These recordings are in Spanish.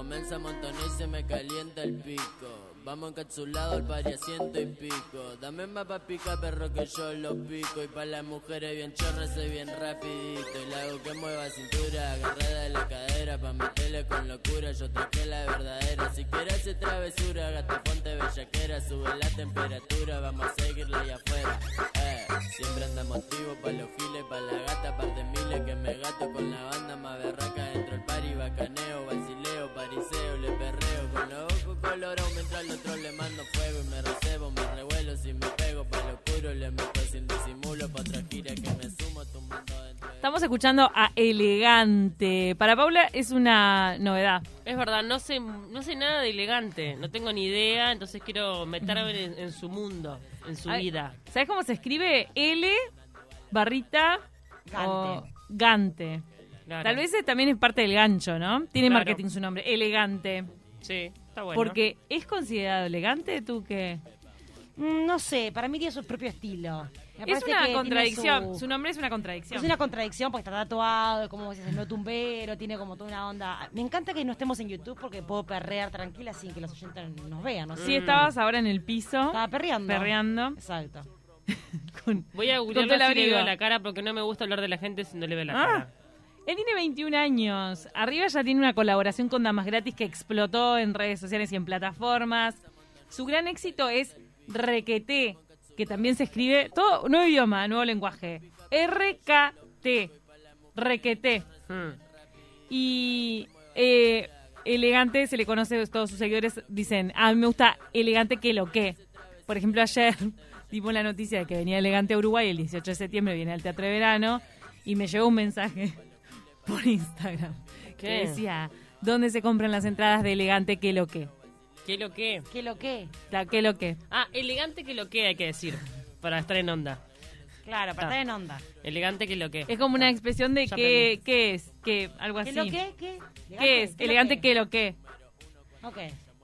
comienza a montonar y se me calienta el pico. Vamos encapsulado al pari a ciento y pico. Dame más pa' pica, perro, que yo lo pico. Y pa' las mujeres bien chorras soy bien rapidito. Y la que mueva cintura, agarrada de la cadera. Pa' meterle con locura, yo traje la verdadera. Si quieres hacer travesura, gata fonte bellaquera. Sube la temperatura, vamos a seguirla allá afuera. Eh, siempre anda motivo pa' los giles, pa' la gata, par de miles. Que me gato con la banda más berraca dentro del pari. Bacaneo, vacileo, pariseo, le perreo. Con los ojos colorados mientras al otro le mando fuego y me recebo, me revuelo si me pego pa' lo oscuro le meto sin disimulo pa' otra gira que me sumo tumbando dentro de... Estamos escuchando a Elegante. Para Paula es una novedad. Es verdad, no sé, no sé nada de elegante, no tengo ni idea, entonces quiero meterme en, en su mundo, en su Ay, vida. ¿Sabes cómo se escribe? L barrita o Gante. Claro. Tal vez también es parte del gancho, ¿no? Tiene Claro. marketing su nombre, Elegante. Sí, está bueno. Porque es considerado elegante, tú que Mm, No sé, para mí tiene su propio estilo. Me es una contradicción. su- Su... nombre es una contradicción. Es una contradicción porque está tatuado, como si se no tumbero, tiene como toda una onda. Me encanta que no estemos en YouTube porque puedo perrear tranquila sin que los oyentes nos vean. ¿no? Sí, estabas ahora en el piso Estaba perreando. perreando. Exacto. con- Voy a googlearla si le abrigo. veo la cara porque no me gusta hablar de la gente si no le veo la Ah. cara. Él tiene 21 años. Arriba ya tiene una colaboración con Damas Gratis que explotó en redes sociales y en plataformas. Su gran éxito es Requeté, que también se escribe todo nuevo idioma, nuevo lenguaje. RKT. Requeté. Hmm. Y eh, elegante se le conoce a todos sus seguidores dicen, a mí me gusta elegante que lo que. Por ejemplo, ayer dimos la noticia de que venía elegante a Uruguay el 18 de septiembre viene al Teatro de Verano y me llegó un mensaje por Instagram que ¿Qué? decía, ¿dónde se compran las entradas de elegante que lo que? ¿Qué lo que? ¿Qué lo que? La que lo que. Ah, elegante que lo que hay que decir, para estar en onda. Claro, para Ah. estar en onda. Elegante que lo que. Es como una expresión de qué, qué es, qué, algo ¿Qué así. lo que? ¿Qué? ¿Qué es? Elegante que lo que. Ok.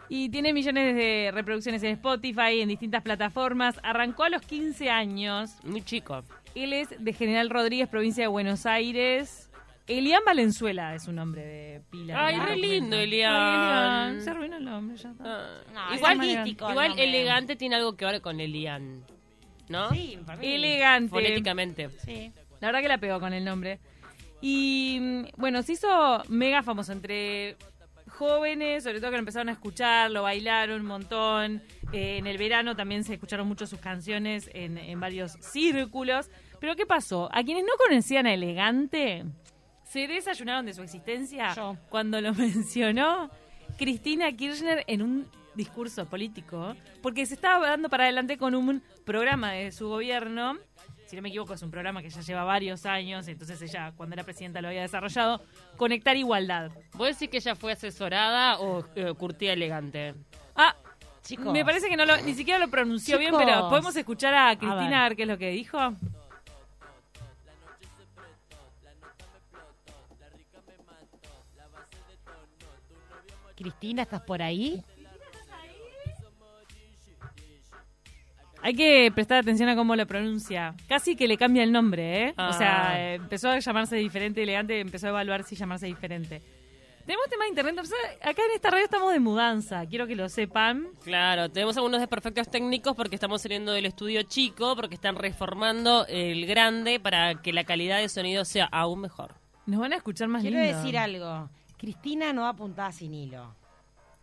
Y tiene millones de reproducciones en Spotify, en distintas plataformas. Arrancó a los 15 años. Muy chico. Él es de General Rodríguez, provincia de Buenos Aires. Elian Valenzuela es su nombre de pila. Ay, re lindo, Elian. Elian. Se arruinó el nombre, ya está. Ah. No, igual artístico el igual nombre. elegante tiene algo que ver con Elian. ¿no? Sí, para mí. Elegante. Fonéticamente. Sí. La verdad que la pegó con el nombre. Y mm, bueno, se hizo mega famoso entre jóvenes, sobre todo que lo empezaron a escuchar, lo bailaron un montón. Eh, en el verano también se escucharon mucho sus canciones en, en varios círculos. Pero ¿qué pasó? A quienes no conocían a Elegante, se desayunaron de su existencia Yo. cuando lo mencionó Cristina Kirchner en un discurso político, porque se estaba dando para adelante con un programa de su gobierno, si no me equivoco es un programa que ya lleva varios años, entonces ella cuando era presidenta lo había desarrollado, Conectar Igualdad. ¿Vos decís que ella fue asesorada o eh, curtida elegante? Ah, Chicos. me parece que no lo, ni siquiera lo pronunció bien, pero ¿podemos escuchar a ver. Cristina a ver qué es lo que dijo? Cristina, ¿estás por ahí? Hay que prestar atención a cómo lo pronuncia. Casi que le cambia el nombre, ¿eh? O Ah. sea, eh, empezó a llamarse diferente, elegante, empezó a evaluar si llamarse diferente. Tenemos tema de internet. o sea, acá en esta radio estamos de mudanza. Quiero que lo sepan. Claro, tenemos algunos desperfectos técnicos porque estamos saliendo del estudio chico, porque están reformando el grande para que la calidad de sonido sea aún mejor. Nos van a escuchar más Quiero lindo. decir algo. Cristina no va apuntada sin hilo.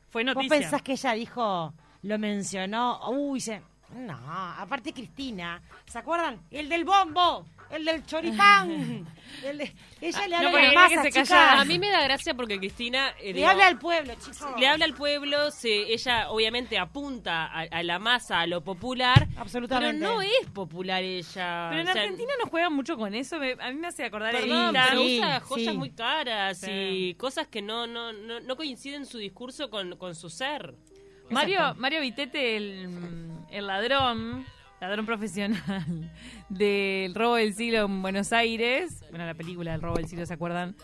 Fue ¿Vos noticia. pensás que ella dijo, lo mencionó? Uy, se... No, aparte Cristina, ¿se acuerdan? El del bombo, el del choripán. el de- Ella le Ah, habla no, a que se chicas. callara. A mí me da gracia porque Cristina... eh, Le digo, habla al pueblo, chicos. le habla al pueblo, se, ella obviamente apunta a, a la masa, a lo popular, Absolutamente. pero no es popular ella. Pero en O sea, Argentina nos juegan mucho con eso. me- a mí me hace acordar Perdón, pero Sí, usa joyas sí. muy caras Sí. y cosas que no, no, no, no coinciden su discurso con, con su ser. Mario, Mario Vitete, el, el ladrón, ladrón profesional del robo del siglo en Buenos Aires, bueno, la película del robo del siglo, ¿se acuerdan?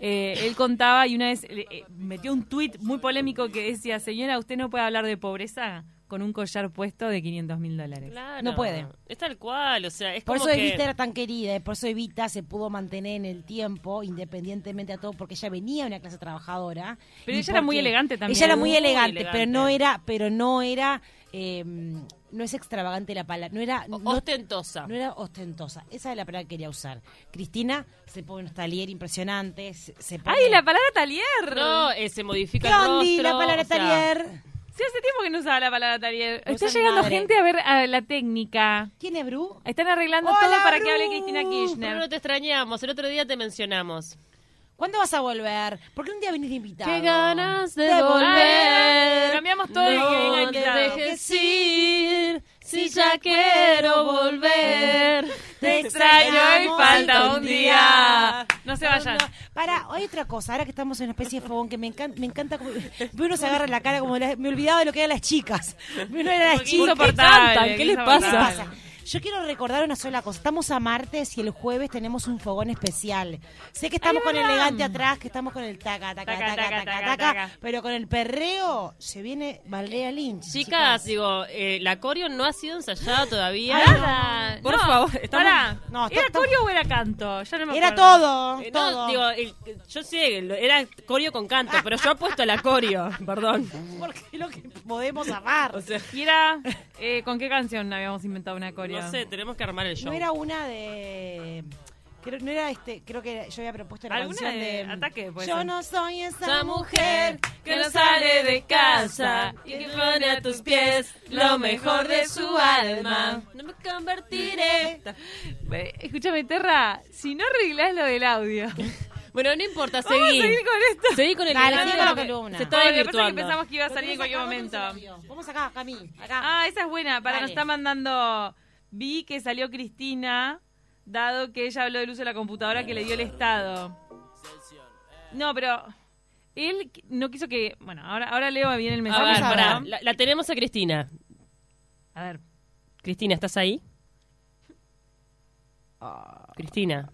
Eh, él contaba y una vez eh, eh, metió un tuit muy polémico que decía, señora, usted no puede hablar de pobreza con un collar puesto de 500 mil dólares. Claro. No puede. Es tal cual, o sea, es Por como eso que... Evita era tan querida, y por eso Evita se pudo mantener en el tiempo, independientemente a todo, porque ella venía de una clase trabajadora. Pero ella era muy elegante también. Ella era muy, Muy elegante, elegante. pero no era, pero no era, eh, no es extravagante la palabra, no era, o- no, ostentosa. no era ostentosa. Esa es la palabra que quería usar. Cristina se pone unos talier impresionantes, se, se pone... ¡Ay, la palabra talier! No, eh, se modifica ¿Qué el rostro. la palabra o sea, talier? Sí, hace tiempo que no usaba la palabra talier. No Está llegando madre. gente a ver a la técnica. ¿Quién es Bru? Están arreglando Hola, todo para que hable Cristina Pero Kirchner. no te extrañamos, el otro día te mencionamos. ¿Cuándo vas a volver? ¿Por qué un día viniste invitado? Qué ganas de, De volver. volver. Cambiamos todo no invitado. te dejes ir, si ya quiero volver. Te extraño y falta un día. No se vayan. Para, hay otra cosa, ahora que estamos en una especie de fogón que me encanta, me encanta como uno se agarra la cara como la- me olvidaba de lo que eran las chicas. Uno era las chicas. insoportable, cantan? ¿Qué les pasa? Yo quiero recordar una sola cosa. Estamos a martes y el jueves tenemos un fogón especial. Sé que estamos Ay, con elegante atrás, que estamos con el taca, taca, Taca, taca, taca, taca, taca, taca, taca. pero con el perreo se viene Valdea Lynch. Chicas, digo, eh, la coreo no ha sido ensayada todavía. Nada. Por No, favor, estamos- pará. No, ¿Era coreo o era canto? Ya no me Era acuerdo. todo, Eh, todo. No, digo, el- yo sé, era coreo con canto, pero yo he puesto la coreo, perdón. Porque es lo que podemos amar. O sea, ¿Y era eh, con qué canción habíamos inventado una coreo? no sé, tenemos que armar el show. No era una de. Creo, no era este, creo que yo había propuesto la ¿Alguna canción de de, Ataque, Yo no soy esa, mujer que no sale de casa y que pone a tus pies lo mejor de su alma. No me convertiré. Eh, Escúchame, Terra, si no arreglás lo del audio. Bueno, no importa, Vamos a seguí. seguir con esto. Seguí con el Dale, con la columna. Se está que pensamos que iba a salir en cualquier momento. Vamos acá, Cami, acá. Ah, esa es buena. Para, nos está mandando. Vi que salió Cristina, dado que ella habló del uso de la computadora que le dio el Estado. No, pero. Él no quiso que. Bueno, ahora, ahora leo bien el A mensaje. ver, a pará, ver. la, la tenemos a Cristina. A ver. Cristina, ¿estás ahí? Cristina.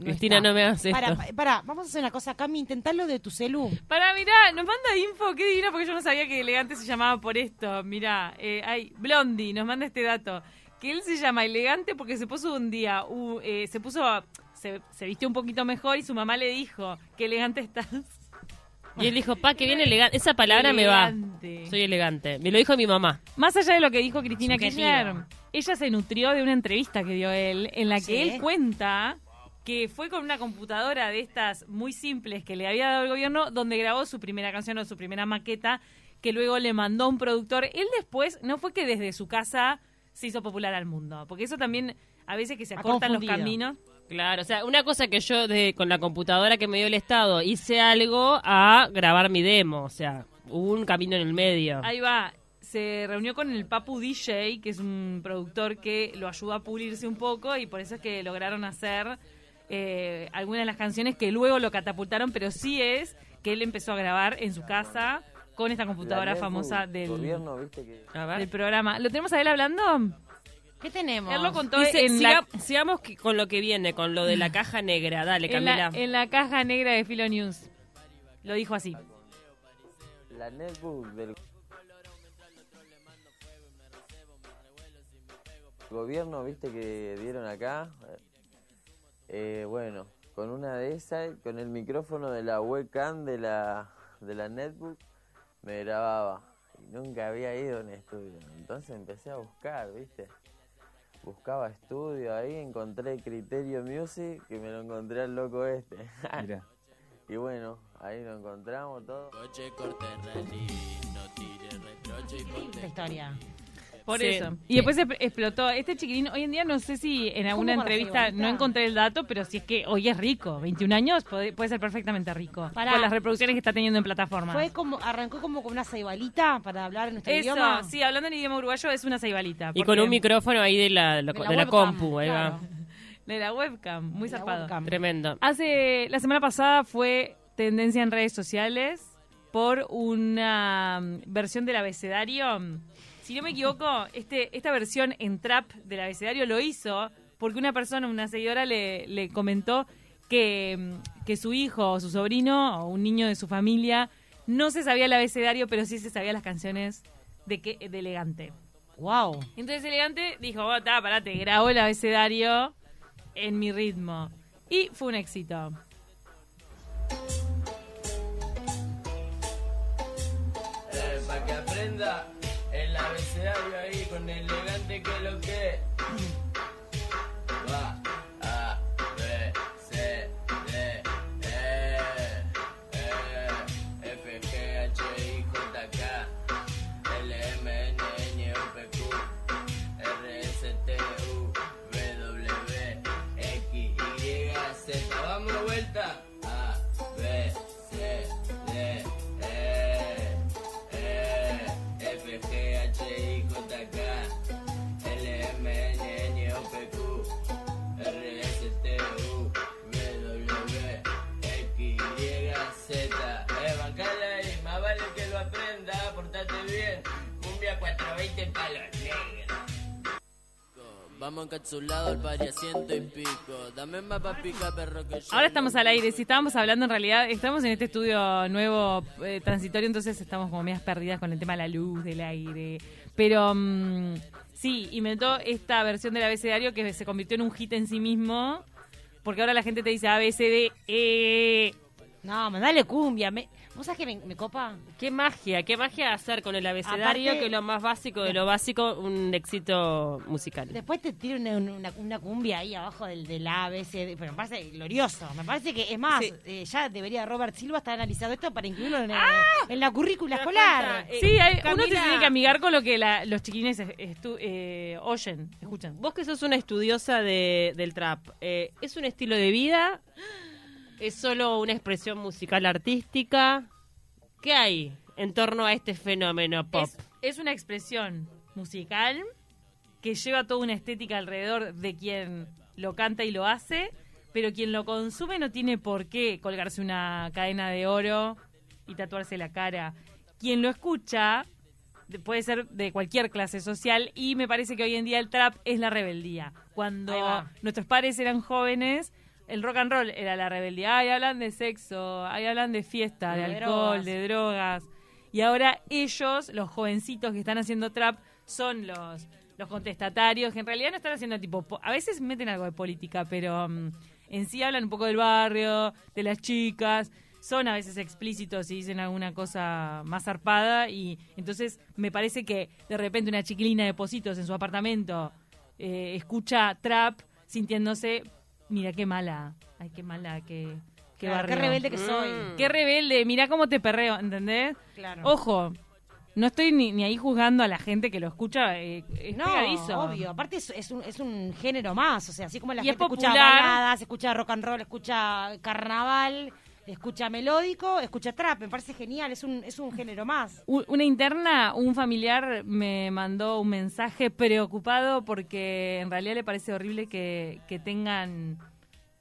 Cristina, está. no me hagas esto. Para, para, vamos a hacer una cosa, Cami, intentalo de tu celu. Para, mirá, nos manda info, qué divino, porque yo no sabía que Elegante se llamaba por esto. Mirá, eh, hay Blondie nos manda este dato, que él se llama Elegante porque se puso un día, uh, eh, se puso, se, se vistió un poquito mejor y su mamá le dijo, que elegante estás. Y él dijo, pa, que bien elegante. Esa palabra me va. Soy elegante. Me lo dijo mi mamá. Más allá de lo que dijo Cristina. Kirchner, ella se nutrió de una entrevista que dio él, en la que Sí. él cuenta que fue con una computadora de estas muy simples que le había dado el gobierno, donde grabó su primera canción o su primera maqueta, que luego le mandó un productor. Él después, no fue que desde su casa se hizo popular al mundo, porque eso también, a veces que se acortan los caminos. Claro, o sea, una cosa que yo de, con la computadora que me dio el Estado hice algo a grabar mi demo. O sea, hubo un camino en el medio. Ahí va. Se reunió con el Papu DJ, que es un productor que lo ayudó a pulirse un poco y por eso es que lograron hacer eh, algunas de las canciones que luego lo catapultaron, pero sí es que él empezó a grabar en su casa con esta computadora famosa del, gobierno, viste que del programa. ¿Lo tenemos a él hablando? ¿Qué tenemos? Él lo contó Dice, en, siga- la, sigamos con lo que viene, con lo de la caja negra. Dale, en, la, Camila. en la caja negra de Filo News. Lo dijo así. la netbook del gobierno, viste que dieron acá. Eh, bueno, con una de esas, con el micrófono de la webcam de la de la netbook, me grababa. Y nunca había ido a un estudio. Entonces empecé a buscar, viste. Buscaba estudio ahí, encontré Criterio Music, que me lo encontré al loco este. y bueno, ahí lo encontramos todo. Coche, corte, rally, no tire reproche y ponte Esta historia. Por Sí. eso. Y después expl- explotó. Este chiquilín, hoy en día no sé si en alguna entrevista no encontré el dato, pero si es que hoy es rico. 21 años puede, puede ser perfectamente rico. Pará. Con las reproducciones que está teniendo en plataformas. Fue como, arrancó como con una ceibalita para hablar en nuestro Eso, idioma. sí, hablando en idioma uruguayo es una ceibalita. Y con un micrófono ahí de la, la- De la de la webcam, compu. Ahí claro. va. De la webcam, muy De zarpado. webcam. Tremendo. Hace, la semana pasada fue tendencia en redes sociales por una mm, versión del abecedario. Si no me equivoco, este, esta versión en trap del abecedario lo hizo porque una persona, una seguidora, le, le comentó que, mm, que su hijo o su sobrino o un niño de su familia no se sabía el abecedario, pero sí se sabía las canciones de, que, de elegante. Wow. Entonces elegante dijo, oh, ta, parate, grabó el abecedario en mi ritmo. Y fue un éxito. Eh, para que aprenda el abecedario ahí con el elegante que lo que Vamos encapsulado al pari ciento y pico. Dame más pa' pica, perro, que yo. Ahora estamos al aire. Si estábamos hablando, en realidad, estamos en este estudio nuevo eh, transitorio, entonces estamos como medias perdidas con el tema de la luz, del aire. Pero mm, sí, inventó esta versión del abecedario que se convirtió en un hit en sí mismo. Porque ahora la gente te dice A, B, C, D, E. No, mandale cumbia. Me, ¿Vos sabés que me, me copa? Qué magia, qué magia hacer con el abecedario, Aparte- que es lo más básico de lo básico, un éxito musical. Después te tiro una, una, una cumbia ahí abajo del, del A, B, C, D, pero me parece glorioso. Me parece que, es más, Sí. eh, ya debería Robert Silva estar analizado esto para incluirlo en, el- ¡Ah! en la currícula escolar. Eh, Sí, hay- uno se Camila- tiene que amigar con lo que la- los chiquines estu- eh, oyen, escuchan. Vos que sos una estudiosa de, del trap, eh, ¿es un estilo de vida? ¿Es solo una expresión musical artística? ¿Qué hay en torno a este fenómeno pop? Es, es una expresión musical que lleva toda una estética alrededor de quien lo canta y lo hace, pero quien lo consume no tiene por qué colgarse una cadena de oro y tatuarse la cara. Quien lo escucha de- puede ser de cualquier clase social y me parece que hoy en día el trap es la rebeldía. Cuando nuestros padres eran jóvenes, el rock and roll era la rebeldía. Ahí hablan de sexo, ahí hablan de fiesta, de, De alcohol, drogas. de drogas. Y ahora ellos, los jovencitos que están haciendo trap, son los, los contestatarios, que en realidad no están haciendo tipo... po- A veces meten algo de política, pero mm, en sí hablan un poco del barrio, de las chicas. Son a veces explícitos y dicen alguna cosa más zarpada. Y entonces me parece que de repente una chiquilina de Positos en su apartamento eh, escucha trap sintiéndose... Mira qué mala. Ay, qué mala, qué... Qué, Claro, qué rebelde que soy. Mm. Qué rebelde, mira cómo te perreo, ¿entendés? Claro. Ojo, no estoy ni, ni ahí juzgando a la gente que lo escucha, eh, es No, pegadizo. obvio. Aparte es, es un, es un género más. O sea, así como la Y es gente escucha popular. baladas, escucha rock and roll, escucha carnaval, escucha melódico, escucha trap. Me parece genial. Es un, es un género más. Una interna, un familiar me mandó un mensaje preocupado porque en realidad le parece horrible que, que tengan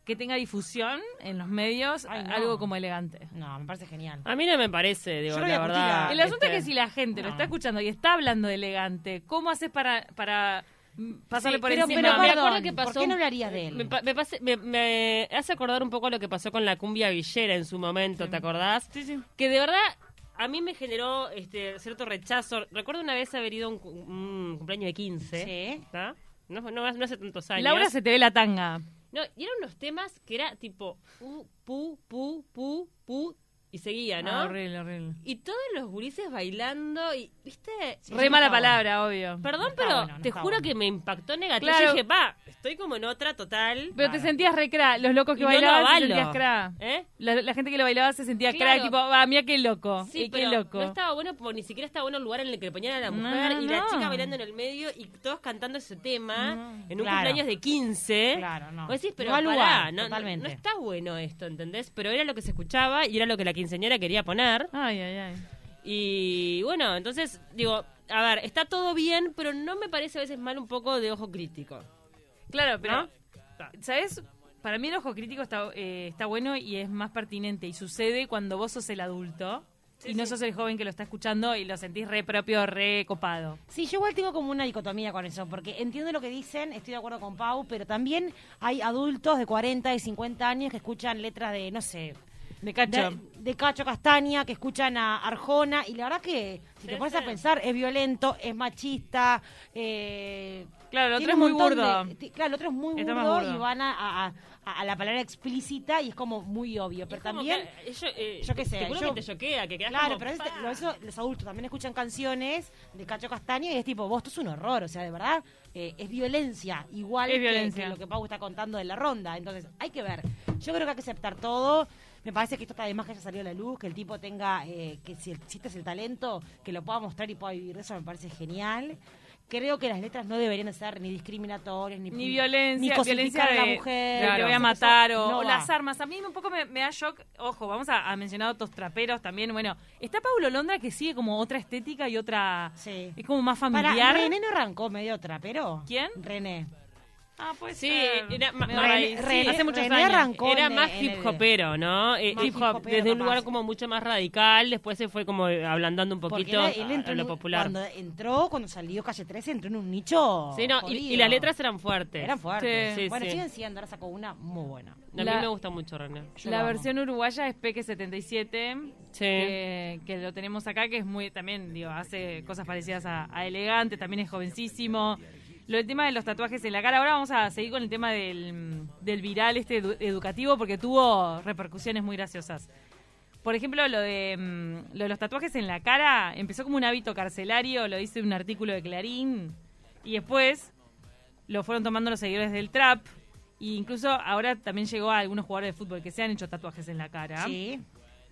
que tenga difusión en los medios Ay, a- no. algo como elegante. No, me parece genial. A mí no me parece, digo, Yo lo voy la a verdad. El asunto este, es que si la gente lo no. está escuchando y está hablando de elegante, ¿cómo haces para, para Sí, por pero, encima? pero Me acuerdo que pasó ¿por qué no hablarías de él? Me, pa- me pase- me- me hace acordar un poco lo que pasó con la cumbia villera en su momento, ¿te acordás? Sí, sí. Que de verdad a mí me generó este cierto rechazo. Recuerdo una vez haber ido a un, cu- un cumpleaños de 15. Sí. No, no, no hace tantos años. Laura se te ve la tanga. No, y eran unos temas que era tipo pu, pu, pu, pu, y seguía, ¿no? Ah, horrible, horrible. y todos los gurises bailando, y, ¿viste? Sí, Re no mala palabra, obvio. Perdón, No pero bueno, no te juro bueno. que me impactó negativo. Claro. Yo dije, pa, estoy como en otra total. Pero te sentías re cra. Los locos que Y no lo bailaban se sentías cra. ¿Eh? La, la gente que lo bailaba se sentía Claro. cra, tipo, va, mira qué loco. Sí, eh, qué loco. no estaba bueno porque ni siquiera estaba bueno el lugar en el que le ponían a la No, mujer y la chica bailando en el medio y todos cantando ese tema No. en un Claro. cumpleaños de 15. Claro, no. Vos decís, pero No al pará, lugar, no, no- totalmente. no está bueno esto, ¿entendés? Pero era lo que se escuchaba y era lo que la quinceañera quería poner. Ay, ay, ay. Y bueno, entonces digo, a ver, está todo bien, pero no me parece a veces mal un poco de ojo crítico. Claro, pero, ¿No? ¿sabes? Para mí el ojo crítico está, eh, está bueno y es más pertinente. Y sucede cuando vos sos el adulto y no sos el joven que lo está escuchando y lo sentís re propio, re copado. Sí, yo igual tengo como una dicotomía con eso, porque entiendo lo que dicen, estoy de acuerdo con Pau, pero también hay adultos de 40 y 50 años que escuchan letras de, no sé, De Cacho. de, de Cacho Castaña, que escuchan a Arjona, y la verdad que, si te pones sí. a pensar, es violento, es machista, eh, Claro, el otro es muy burdo. de- claro, el otro es muy burdo, burdo. y van a, a- a- a la palabra explícita y es como muy obvio, pero también... que, eh, yo, eh, yo qué sé, te juro yo- que te choquea, que quedas Claro, como, pero los adultos también escuchan canciones de Cacho Castaña y es tipo, vos, esto es un horror, o sea, de verdad, eh, es violencia, igual Es que- violencia. que lo que Pau está contando de la ronda. Entonces, hay que ver. Yo creo que hay que aceptar todo. Me parece que esto está además que haya salido a la luz, que el tipo tenga, eh, que si existe el talento, que lo pueda mostrar y pueda vivir de eso, me parece genial. Creo que las letras no deberían de ser ni discriminatorias, ni, Ni violencia, ni violencia de, a la mujer. de te voy a Eso matar o, no o las armas. A mí un poco me, me da shock. Ojo, vamos a, a mencionar otros traperos también. Bueno, está Paulo Londra que sigue como otra estética y otra. Sí. Es como más Para, familiar. René no arrancó medio trapero. ¿Quién? René. Ah, pues Sí, era René-. Sí, René- hace muchos René años. arrancó Era más en hip hopero, ¿no? Eh, Más hip hop desde un lugar como mucho más radical, después se fue como ablandando un poquito él, él a- entró a en lo popular. Cuando entró, cuando salió Calle 13, entró en un nicho. Sí, no, y, las letras eran fuertes. eran fuertes. Sí. Sí, bueno, sí. siguen siendo, ahora sacó una muy buena. A mí me gusta mucho René. Yo la versión uruguaya es Peque 77. Sí. Que, que lo tenemos acá, que es muy también, digo, hace cosas parecidas a, a Elegante, también es jovencísimo. Lo del tema de los tatuajes en la cara, ahora vamos a seguir con el tema del, del viral este edu- educativo porque tuvo repercusiones muy graciosas. Por ejemplo, lo de, mm, lo de los tatuajes en la cara empezó como un hábito carcelario, lo dice un artículo de Clarín, y después lo fueron tomando los seguidores del trap, e incluso ahora también llegó a algunos jugadores de fútbol que se han hecho tatuajes en la cara. Sí.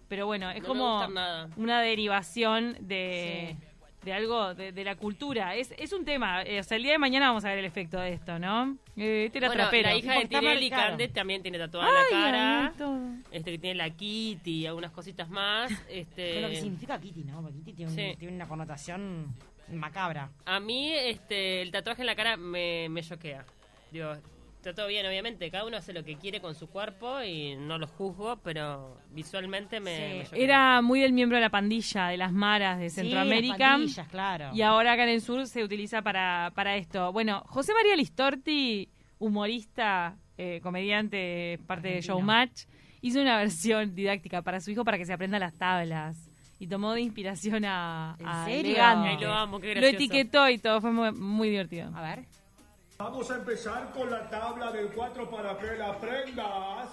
Pero bueno, es No como una derivación de, de algo, de, de la cultura. Es, es un tema. eh, o sea, el día de mañana vamos a ver el efecto de esto, ¿no? Eh, este era Bueno, trapero. la hija de Porque está Tinelli, marcado. Cande, también tiene tatuada Ay, la cara. ay. Este que tiene la Kitty y algunas cositas más. Este, Con lo que significa Kitty, ¿no? Porque Kitty tiene, un- tiene una connotación macabra. A mí este, el tatuaje en la cara me, me choquea. Digo, está todo bien, obviamente. Cada uno hace lo que quiere con su cuerpo y no lo juzgo, pero visualmente me, Sí. me choquea. Era muy del miembro de la pandilla, de las maras de Sí, las Centroamérica. pandillas, claro. y ahora acá en el sur se utiliza para, para esto. Bueno, José María Listorti, humorista, eh, comediante, parte de. Showmatch, hizo una versión didáctica para su hijo para que se aprenda las tablas. Y tomó de inspiración a, ¿En a serio? Elegante. Ay, lo amo, qué Lo gracioso. etiquetó y todo, fue muy, muy divertido. A ver. Vamos a empezar con la tabla del 4 para que la aprendas.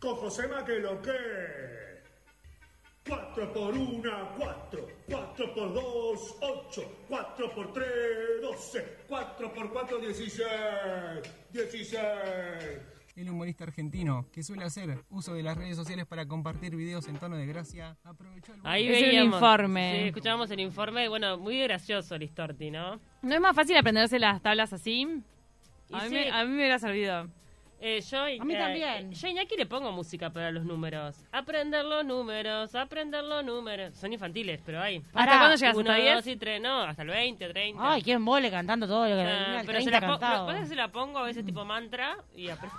Con Josema que lo que. 4 por 1, 4. 4 por 2, 8. 4 por 3, 12. 4 por 4, 16. 16. El humorista argentino, que suele hacer uso de las redes sociales para compartir videos en tono de gracia, aprovechó el Ahí Es veíamos. informe. Sí, escuchábamos el informe. Bueno, muy gracioso el Listorti, ¿no? ¿No es más fácil aprenderse las tablas así? A mí, sí. me, a mí me hubiera servido. Eh, yo, A mí eh, también. Yo a Iñaki le pongo música para los números. Aprender los números, aprender los números. Son infantiles, pero hay. ¿Hasta cuándo llegas? Uno, ¿Hasta 10? dos y tres, no, hasta el 20, 30. Ay, qué mole cantando todo lo que Ah, el pero se 30 la, po- cantado. pasa que se la pongo a veces tipo mantra y apre-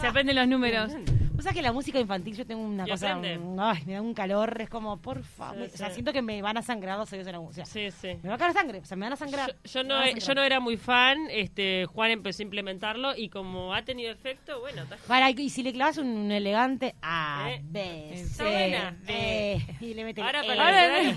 Se aprenden los números. O sea que la música infantil yo tengo una Y cosa, aprende. mm, ay, me da un calor, es como, por favor, Sí, o sea, siento que me van a sangrar los oídos en la música. Sí, sí. Me va a caer sangre, o sea, me van a sangrar. Yo, no, a he- yo no era muy fan, este Juan empezó a implementarlo y como ha tenido efecto, bueno, está- Para, y si le clavas un, un elegante A, Eh, B, está C, buena. E, y le mete el ahora E. con Ahora la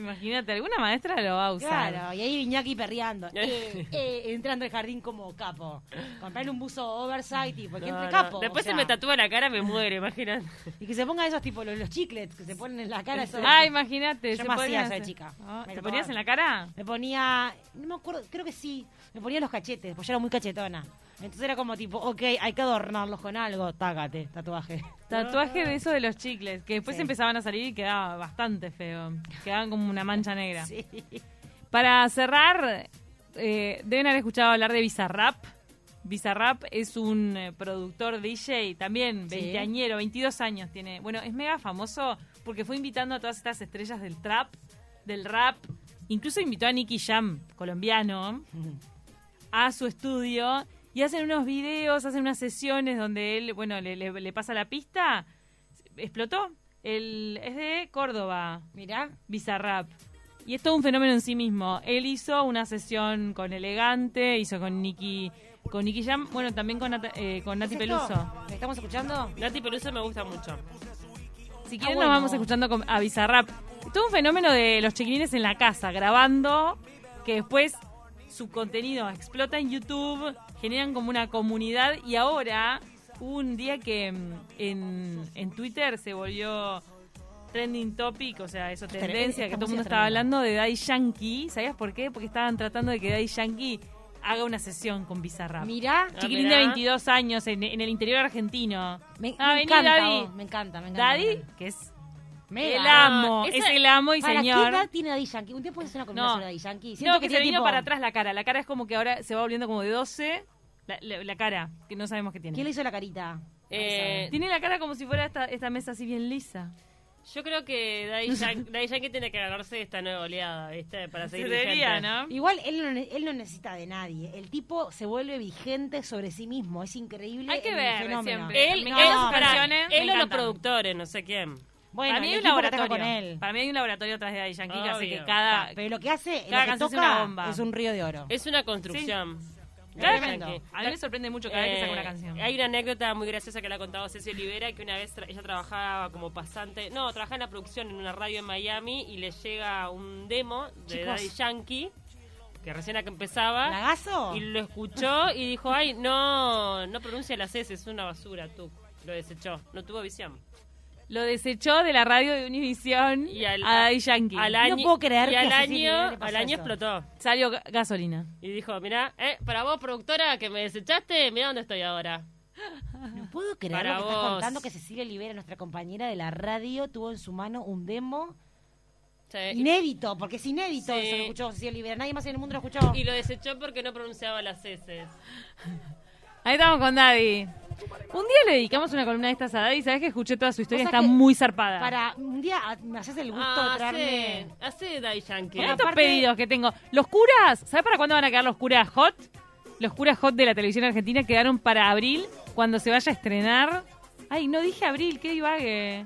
Imagínate, alguna maestra lo va a usar. Claro, y ahí Viñaki perreando, eh, eh, entrando al jardín como capo. Comprarle un buzo oversight, tipo, que No, entre no. capo. Después o sea, se me tatúa la cara, me muero, imagínate. Y que se ponga esos, tipo, los, los chiclets que se ponen en la cara. esos- Ah, imagínate. Yo me hacía esa chica. Me ¿Te ponías en la cara? Me ponía, no me acuerdo, creo que sí, me ponía los cachetes, pues yo era muy cachetona. Entonces era como tipo, ok, hay que adornarlos con algo, tágate, tatuaje. Tatuaje de eso de los chicles, que después Sí. empezaban a salir y quedaba bastante feo. Quedaban como una mancha negra. Sí. Para cerrar, eh, deben haber escuchado hablar de Bizarrap. Bizarrap es un eh, productor DJ, también Sí. veinteañero, 22 años tiene. Bueno, es mega famoso porque fue invitando a todas estas estrellas del trap, del rap. Incluso invitó a Nicky Jam, colombiano, a su estudio y hacen unos videos, hacen unas sesiones donde él, bueno, le, le- le pasa la pista. Explotó. El, es de Córdoba. Mirá, Bizarrap. Y es todo un fenómeno en sí mismo. Él hizo una sesión con Elegante, hizo con Nicky con Nicky Jam, bueno, también con, Nat- eh, con Nati ¿Es? Peluso. ¿Me estamos escuchando? Nati Peluso me gusta mucho. Si quieren bueno. nos vamos escuchando con, a Bizarrap. Todo un fenómeno de los chiquilines en la casa, grabando, que después su contenido explota en YouTube, generan como una comunidad y ahora hubo un día que mm, en, en Twitter se volvió trending topic, o sea, eso tendencia, que todo el mundo es estaba hablando de Daddy Yankee. ¿Sabías por qué? Porque estaban tratando de que Daddy Yankee haga una sesión con Bizarrap. Mirá, Ah, Chiquilín mirá. de 22 años en, en el interior argentino. me, Ah, me vení, encanta, Daddy. me encanta, me encanta. me Daddy, encanta. que es Mega. el amo, esa- es el amo y ¿Para señor. qué edad tiene Daddy Yankee? ¿Un tiempo puede ser una combinación No. de Daddy Yankee? Siento No, que, se tiene vino tipo- para atrás la cara. La cara es como que ahora se va volviendo como de 12. La, la- la cara, que no sabemos qué tiene. ¿Quién le hizo la carita? Eh, Tiene la cara como si fuera esta, esta mesa así bien lisa. Yo creo que Daddy, Yan- Daddy Yankee tiene que ganarse esta nueva oleada, ¿viste? Para Se seguir debería, vigente. ¿no? Igual él no, él no necesita de nadie. El tipo se vuelve vigente sobre sí mismo. Es increíble. Hay que el ver fenómeno. siempre. Él, Me él, sus canciones, él o los productores, no sé quién. Bueno, para mí hay un laboratorio. con él. Para mí hay un laboratorio atrás de Daddy Yankee que hace Obvio. que cada... Pero lo que hace, Cada lo que es una bomba. es un río de oro. Es una construcción. Yankee. A mí me sorprende mucho cada vez que saca una Eh, canción. Hay una anécdota muy graciosa que la ha contado Ceci Olivera, que una vez tra- ella trabajaba como pasante, no, trabajaba en la producción en una radio en Miami y le llega un demo de Chicos. Daddy Yankee, que recién empezaba, ¿Lagazo? y lo escuchó y dijo, ay, no, no pronuncia las S, es una basura, tú. Lo desechó, no tuvo visión. Lo desechó de la radio de Univision Y al- a Daddy Yankee. Al No año, puedo creer y que al año, al año eso. explotó. Salió ga- gasolina. Y dijo, mira, eh, para vos, productora, que me desechaste, mira dónde estoy ahora. No puedo creer Para lo que estás vos. contando que Cecilia Olivera, nuestra compañera de la radio, tuvo en su mano un demo Sí. inédito, porque es inédito Sí. eso que escuchó Cecilia Olivera. Nadie más en el mundo lo escuchó. Y lo desechó porque no pronunciaba las S. Ahí estamos con Daddy. Un día le dedicamos una columna de estas a Daddy. Sabes que escuché toda su historia, está muy zarpada. Para un día ah, me haces el gusto Ah, de traerme... hace, hace Daddy Yankee. Con estos aparte- pedidos que tengo. Los curas, ¿sabes para cuándo van a quedar los curas hot? Los curas hot de la televisión argentina quedaron para abril, cuando se vaya a estrenar. Ay, no dije abril, qué divague.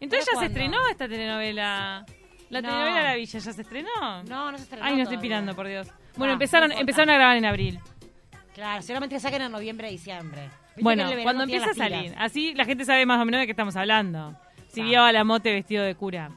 Entonces ya ¿Pero se estrenó esta telenovela. La No. telenovela La Villa, ¿ya se estrenó? No, no se estrenó Ay, no estoy pirando, por Dios. Bueno, Ah, empezaron, empezaron a grabar en abril. Claro, seguramente saquen en noviembre, diciembre. Bueno, cuando empieza a salir, así la gente sabe más o menos de qué estamos hablando. Si vio a la mote vestido de cura.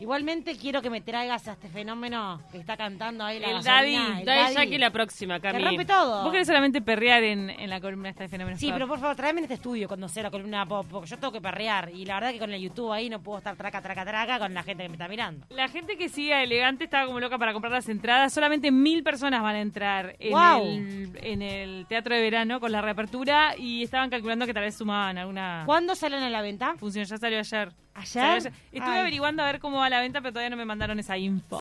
Igualmente quiero que me traigas a este fenómeno que está cantando ahí la El gasolina, Daddy. el Daddy Daddy. Yankee la próxima, Que Cami. rompe todo. Vos querés solamente perrear en, en la columna esta de Fenómenos Sí, Pop. pero por favor, tráeme en este estudio cuando sea la columna pop, porque yo tengo que perrear. Y la verdad que con el YouTube ahí no puedo estar traca, traca, traca con la gente que me está mirando. La gente que sigue a Elegante estaba como loca para comprar las entradas. Solamente mil personas van a entrar en, el, en el teatro de verano con la reapertura y estaban calculando que tal vez sumaban alguna ¿Cuándo salen a la venta? función. Ya salió ayer. ¿Ayer? Salió ayer. Estuve Ay. averiguando a ver cómo va la venta, pero todavía no me mandaron esa info.